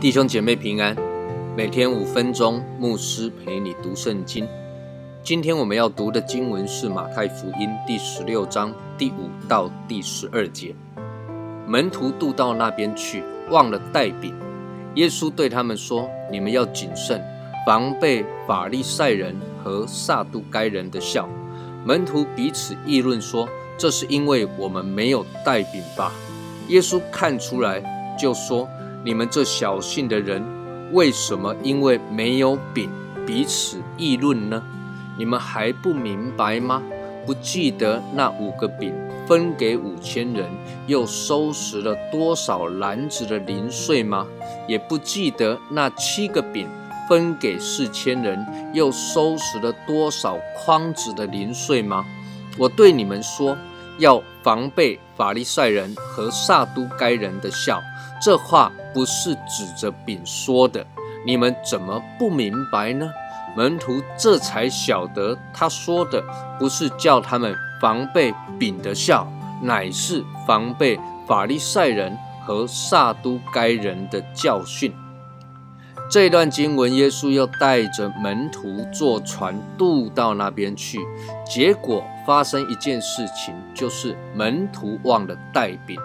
弟兄姐妹平安，每天五分钟，牧师陪你读圣经。今天我们要读的经文是马太福音第十六章第五到第十二节。门徒渡到那边去，忘了带饼。耶稣对他们说：“你们要谨慎，防备法利赛人和撒都该人的笑。”门徒彼此议论说：“这是因为我们没有带饼吧？”耶稣看出来，就说。你们这小信的人，为什么因为没有饼彼此议论呢？你们还不明白吗？不记得那五个饼分给五千人，又收拾了多少篮子的零碎吗？也不记得那七个饼分给四千人，又收拾了多少筐子的零碎吗？我对你们说，要防备法利赛人和撒都该人的笑。这话不是指着饼说的，你们怎么不明白呢？门徒这才晓得，他说的不是叫他们防备饼的孝，乃是防备法利赛人和撒都该人的教训。这段经文，耶稣又带着门徒坐船渡到那边去，结果发生一件事情，就是门徒忘了带饼。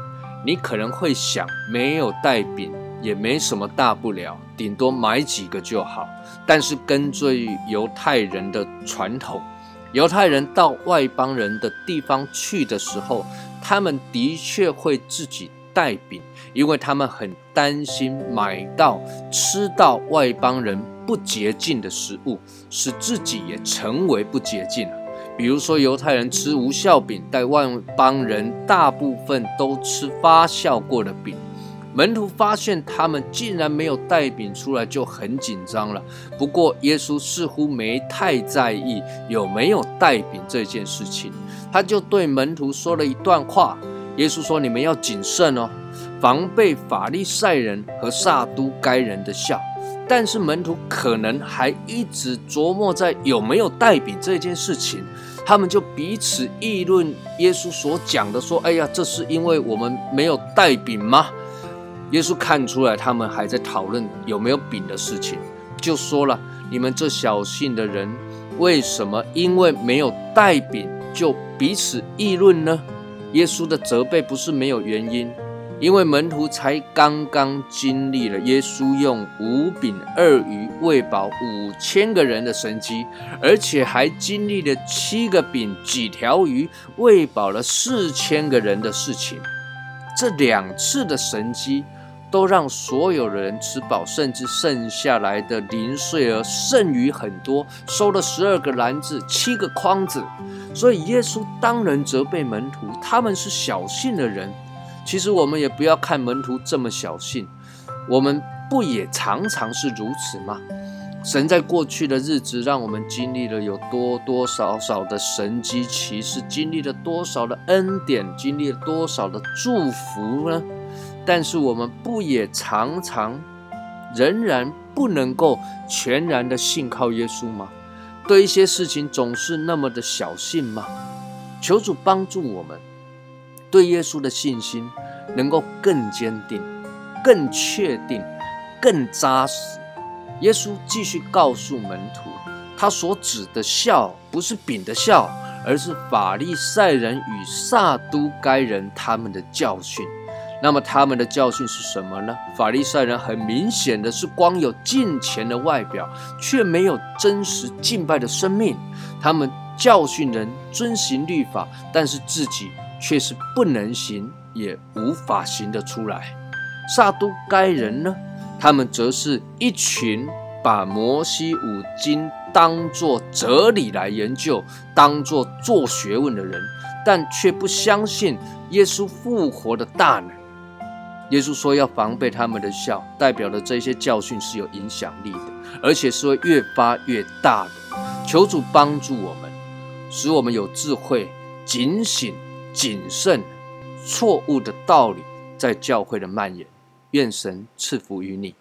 你可能会想，没有带饼也没什么大不了，顶多买几个就好。但是根据犹太人的传统，犹太人到外邦人的地方去的时候，他们的确会自己带饼，因为他们很担心买到吃到外邦人不洁净的食物，使自己也成为不洁净了。比如说，犹太人吃无酵饼，但外邦人大部分都吃发酵过的饼。门徒发现他们竟然没有带饼出来，就很紧张了。不过，耶稣似乎没太在意有没有带饼这件事情，他就对门徒说了一段话。耶稣说：“你们要谨慎哦，防备法利赛人和撒都该人的笑。”但是门徒可能还一直琢磨在有没有带饼这件事情，他们就彼此议论耶稣所讲的，说：“哎呀，这是因为我们没有带饼吗？”耶稣看出来他们还在讨论有没有饼的事情，就说了：“你们这小信的人，为什么因为没有带饼就彼此议论呢？”耶稣的责备不是没有原因。因为门徒才刚刚经历了耶稣用五饼二鱼喂饱五千个人的神迹，而且还经历了七个饼几条鱼喂饱了四千个人的事情。这两次的神迹都让所有的人吃饱，甚至剩下来的零碎而剩余很多，收了十二个篮子、七个筐子。所以耶稣当然责备门徒，他们是小信的人。其实我们也不要看门徒这么小信，我们不也常常是如此吗？神在过去的日子让我们经历了有多多少少的神机骑士，经历了多少的恩典，经历了多少的祝福呢？但是我们不也常常仍然不能够全然的信靠耶稣吗？对一些事情总是那么的小信吗？求主帮助我们。对耶稣的信心能够更坚定、更确定、更扎实。耶稣继续告诉门徒，他所指的笑不是饼的笑，而是法利赛人与撒都该人他们的教训。那么他们的教训是什么呢？法利赛人很明显的是光有敬虔的外表，却没有真实敬拜的生命。他们教训人遵行律法，但是自己。却是不能行，也无法行得出来。撒都该人呢？他们则是一群把摩西五经当作哲理来研究，当作做学问的人，但却不相信耶稣复活的大能。耶稣说要防备他们的笑，代表的这些教训是有影响力的，而且是会越发越大的。求主帮助我们，使我们有智慧，警醒。谨慎，错误的道理在教会的蔓延。愿神赐福于你。